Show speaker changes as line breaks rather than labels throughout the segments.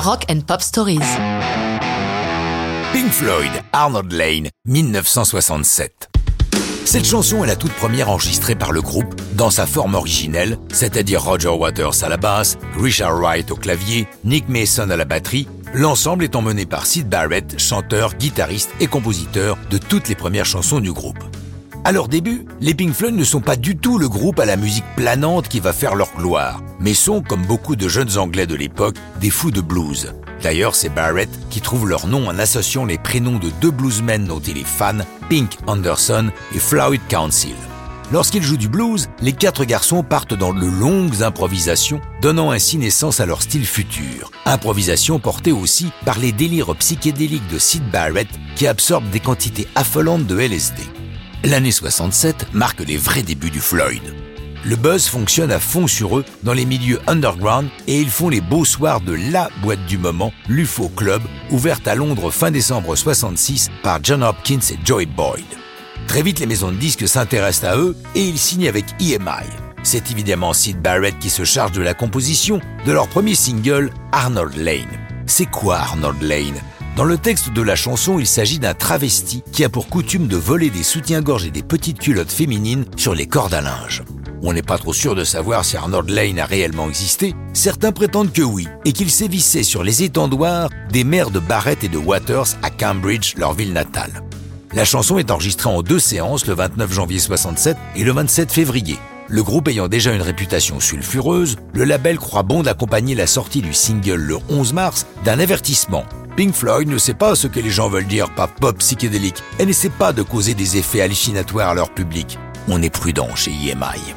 Rock and Pop Stories.
Pink Floyd, Arnold Lane, 1967. Cette chanson est la toute première enregistrée par le groupe dans sa forme originelle, c'est-à-dire Roger Waters à la basse, Richard Wright au clavier, Nick Mason à la batterie, l'ensemble étant mené par Sid Barrett, chanteur, guitariste et compositeur de toutes les premières chansons du groupe. À leur début, les Pink Floyd ne sont pas du tout le groupe à la musique planante qui va faire leur gloire, mais sont, comme beaucoup de jeunes Anglais de l'époque, des fous de blues. D'ailleurs, c'est Barrett qui trouve leur nom en associant les prénoms de deux bluesmen dont il est fan, Pink Anderson et Floyd Council. Lorsqu'ils jouent du blues, les quatre garçons partent dans de longues improvisations, donnant ainsi naissance à leur style futur. Improvisation portée aussi par les délires psychédéliques de Sid Barrett qui absorbent des quantités affolantes de LSD. L'année 67 marque les vrais débuts du Floyd. Le buzz fonctionne à fond sur eux dans les milieux underground et ils font les beaux soirs de la boîte du moment, l'UFO Club, ouverte à Londres fin décembre 66 par John Hopkins et Joey Boyd. Très vite, les maisons de disques s'intéressent à eux et ils signent avec EMI. C'est évidemment Sid Barrett qui se charge de la composition de leur premier single, Arnold Lane. C'est quoi Arnold Lane? Dans le texte de la chanson, il s'agit d'un travesti qui a pour coutume de voler des soutiens-gorge et des petites culottes féminines sur les cordes à linge. On n'est pas trop sûr de savoir si Arnold Lane a réellement existé. Certains prétendent que oui, et qu'il sévissait sur les étendoirs des maires de Barrett et de Waters à Cambridge, leur ville natale. La chanson est enregistrée en deux séances, le 29 janvier 67 et le 27 février. Le groupe ayant déjà une réputation sulfureuse, le label croit bon d'accompagner la sortie du single le 11 mars d'un avertissement Pink Floyd ne sait pas ce que les gens veulent dire par pop psychédélique et n'essaie pas de causer des effets hallucinatoires à leur public. On est prudent chez EMI.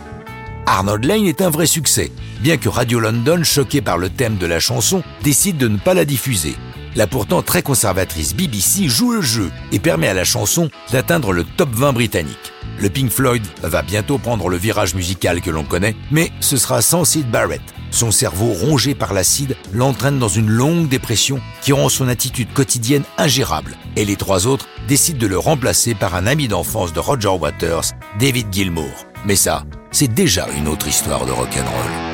Arnold Lane est un vrai succès, bien que Radio London, choqué par le thème de la chanson, décide de ne pas la diffuser. La pourtant très conservatrice BBC joue le jeu et permet à la chanson d'atteindre le top 20 britannique. Le Pink Floyd va bientôt prendre le virage musical que l'on connaît, mais ce sera sans Sid Barrett, son cerveau rongé par l'acide l'entraîne dans une longue dépression qui rend son attitude quotidienne ingérable. Et les trois autres décident de le remplacer par un ami d'enfance de Roger Waters, David Gilmour. Mais ça, c'est déjà une autre histoire de rock'n'roll.